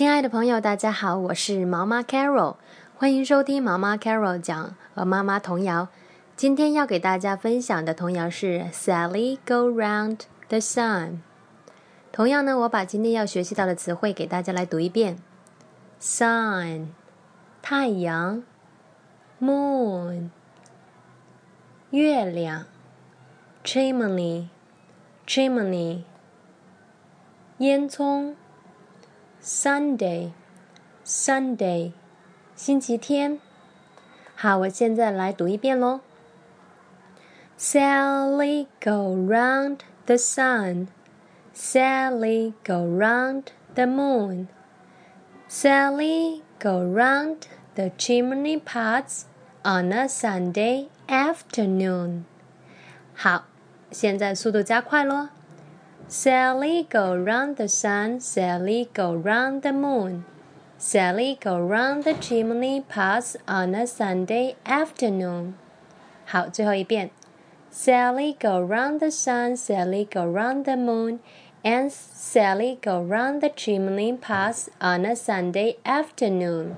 亲爱的朋友，大家好，我是毛妈 Carol，欢迎收听毛妈 Carol 讲鹅妈妈童谣。今天要给大家分享的童谣是《Sally Go Round the Sun》。同样呢，我把今天要学习到的词汇给大家来读一遍：Sun，太阳；Moon，月亮；Chimney，Chimney，烟囱。Sunday, Sunday，星期天。好，我现在来读一遍喽。Sally go round the sun, Sally go round the moon, Sally go round the chimney pots on a Sunday afternoon。好，现在速度加快喽。 Sally go round the sun, Sally go round the moon. Sally go round the chimney pots on a Sunday afternoon. 好，最后一遍。Sally go round the sun, Sally go round the moon, and Sally go round the chimney pots on a Sunday afternoon.